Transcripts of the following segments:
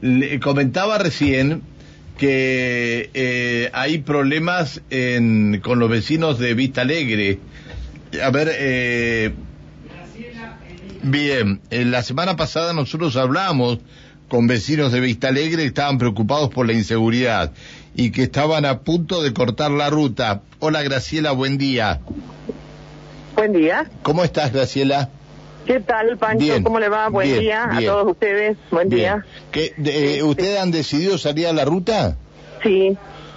le comentaba recién que eh, hay problemas en, con los vecinos de Vista Alegre. A ver, eh, bien, en la semana pasada nosotros hablamos con vecinos de Vista Alegre que estaban preocupados por la inseguridad y que estaban a punto de cortar la ruta. Hola Graciela, buen día. Buen día. ¿Cómo estás Graciela? ¿Qué tal, Pancho? Bien, ¿Cómo le va? Buen bien, día a todos ustedes. Buen día. ¿Qué, de- eh, ¿Ustedes han decidido salir a la ruta? Sí,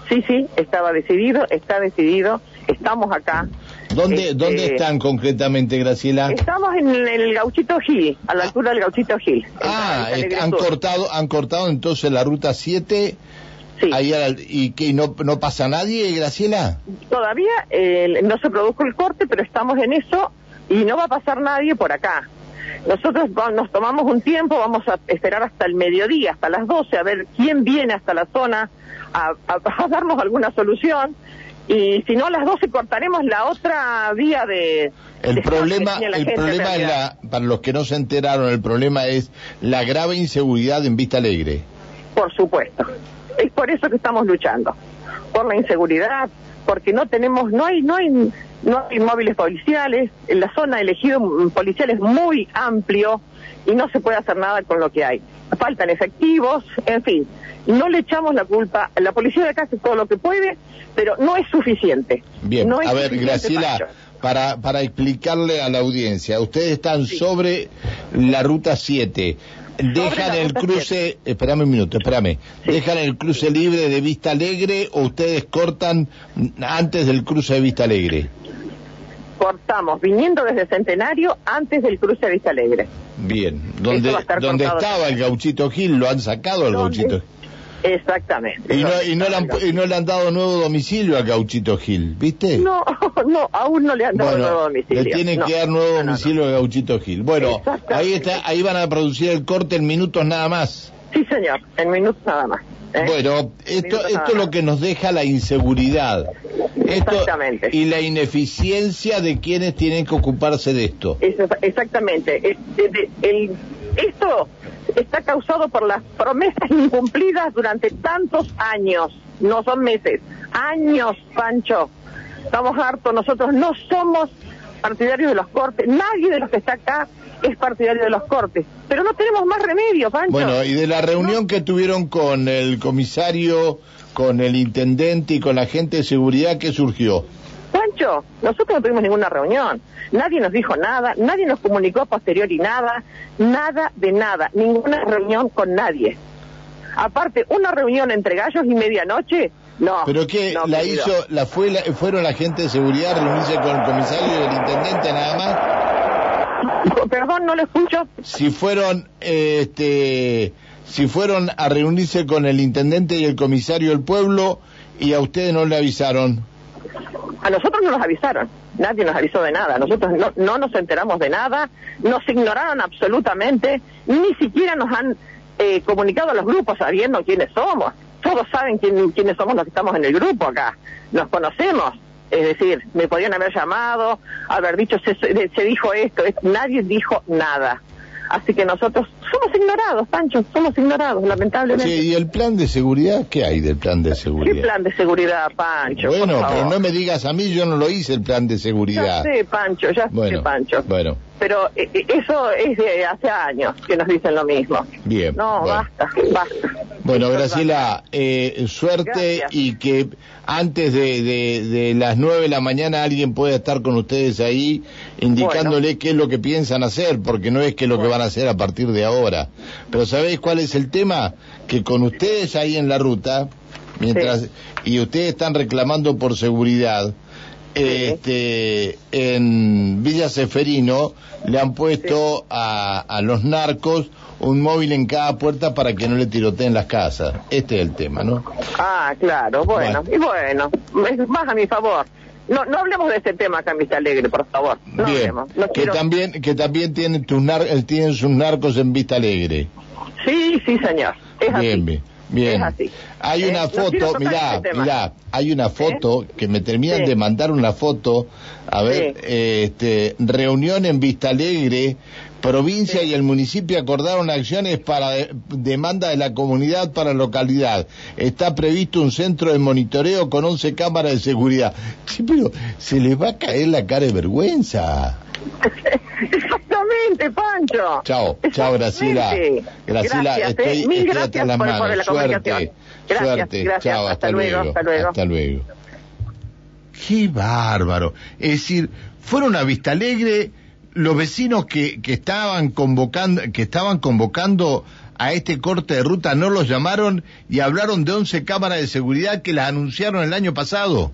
sí, sí, estaba decidido, está decidido. Estamos acá. ¿Dónde, Este, ¿dónde están concretamente, Graciela? Estamos en el Gauchito Gil, a la altura del Gauchito Gil. Ah, eh, han cortado, han cortado entonces la ruta 7 Sí. ahí al- y que no, no pasa nadie, Graciela. Todavía eh, no se produjo el corte, pero estamos en eso y no va a pasar nadie por acá. Nosotros nos tomamos un tiempo, vamos a esperar hasta el mediodía, hasta las 12, a ver quién viene hasta la zona a, a- a darnos alguna solución. Y si no, a las 12 cortaremos la otra vía de... El de problema, la el gente, problema es la, para los que no se enteraron, el problema es la grave inseguridad en Vista Alegre. Por supuesto. Es por eso que estamos luchando. Por la inseguridad, porque no tenemos, no hay, no hay, no hay móviles policiales, en la zona elegido mm, policial es muy amplio y no se puede hacer nada con lo que hay. Faltan efectivos, en fin. No le echamos la culpa, la policía de acá hace todo lo que puede, pero no es suficiente. Bien, No es a ver, Graciela, para, para explicarle a la audiencia, ustedes están sobre la ruta 7. Dejan el cruce, espérame un minuto, espérame. Sí. Dejan el cruce libre de Vista Alegre o ustedes cortan antes del cruce de Vista Alegre. Cortamos, viniendo desde Centenario antes del cruce de Vista Alegre. Bien, donde, a donde estaba el gauchito Gil, lo han sacado al gauchito. Exactamente. Y no, y, no le han, y no le han dado nuevo domicilio al gauchito Gil, ¿viste? No, no, aún no le han dado Bueno, nuevo domicilio. le tienen No. que dar nuevo domicilio al gauchito Gil. Bueno, ahí está, ahí van a producir el corte en minutos nada más. Sí, señor, en minutos nada más. ¿eh? Bueno, esto, esto es lo que nos deja la inseguridad. Esto, Exactamente. Y la ineficiencia de quienes tienen que ocuparse de esto. Exactamente. De- el- esto está causado por las promesas incumplidas durante tantos años. No son meses, años, Pancho. Estamos hartos. Nosotros no somos partidarios de los cortes. Nadie de los que está acá es partidario de los cortes. Pero no tenemos más remedio, Pancho. Bueno, y de la reunión que tuvieron con el comisario, con el intendente y con la gente de seguridad, ¿qué surgió? Pancho, nosotros no tuvimos ninguna reunión. Nadie nos dijo nada, nadie nos comunicó a posteriori nada, nada de nada, ninguna reunión con nadie. Aparte, una reunión entre gallos y medianoche, no. ¿Pero qué? no, ¿La querido. hizo, la fue, la- fueron la gente de seguridad a reunirse con el comisario y el intendente nada más? Perdón, no lo escucho. Si fueron, eh, este, si fueron a reunirse con el intendente y el comisario del pueblo y a ustedes no le avisaron. A nosotros no nos avisaron, nadie nos avisó de nada, nosotros no, no nos enteramos de nada, nos ignoraron absolutamente, ni siquiera nos han eh, comunicado a los grupos sabiendo quiénes somos. Todos saben quién- quiénes somos los que estamos en el grupo acá, nos conocemos. Es decir, me podían haber llamado, haber dicho, se, se- dijo esto, es- nadie dijo nada. Así que nosotros somos ignorados, Pancho, somos ignorados, lamentablemente. Sí, ¿y el plan de seguridad? ¿Qué hay del plan de ¿Qué seguridad? plan de seguridad, Pancho? bueno, pero no me digas a mí, yo no lo hice el plan de Ya seguridad. sé, Pancho, ya Bueno, sé, Pancho. bueno, Pero eh, eh, eso es de hace años que nos dicen lo mismo. bien. No, bueno. basta, basta. Bueno, es Graciela, eh, suerte Gracias. y que antes de, de- de las nueve de la mañana alguien pueda estar con ustedes ahí indicándole qué es lo que piensan hacer, porque no es que lo que van a hacer a partir de ahora. Pero ¿sabéis cuál es el tema? Que con ustedes ahí en la ruta, mientras y ustedes están reclamando por seguridad, este, en Villa Seferino le han puesto a, a los narcos un móvil en cada puerta para que no le tiroteen las casas. Este es el tema, ¿no? Ah, claro, bueno, Bueno. y bueno, más a mi favor. No, no hablemos de ese tema acá en Vista Alegre, por favor. No Bien, hablemos. No que quiero- también que también tienen tus nar- tienen sus narcos en Vista Alegre. Sí, sí, señor. Es así. Bien, bien. Bien. Es así. Hay ¿Eh? una quiero foto, mirá, ese tema. mirá, hay una foto que me terminan Sí. de mandar una foto, a ver, Sí. eh, este, reunión en Vista Alegre, provincia Sí. y el municipio acordaron acciones para de- demanda de la comunidad para localidad. Está previsto un centro de monitoreo con 11 cámaras de seguridad. Sí, pero se les va a caer la cara de vergüenza. Exactamente, Pancho. Chao, chao, Graciela. Graciela, gracias, estoy, eh. Mil estoy gracias las por, manos. por la suerte. Gracias, suerte. gracias. Chao, hasta, luego, hasta luego. Hasta luego. Qué bárbaro. Es decir, fueron a Vista Alegre los vecinos que, que estaban convocando, que estaban convocando a este corte de ruta no los llamaron y hablaron de 11 cámaras de seguridad que las anunciaron el año pasado.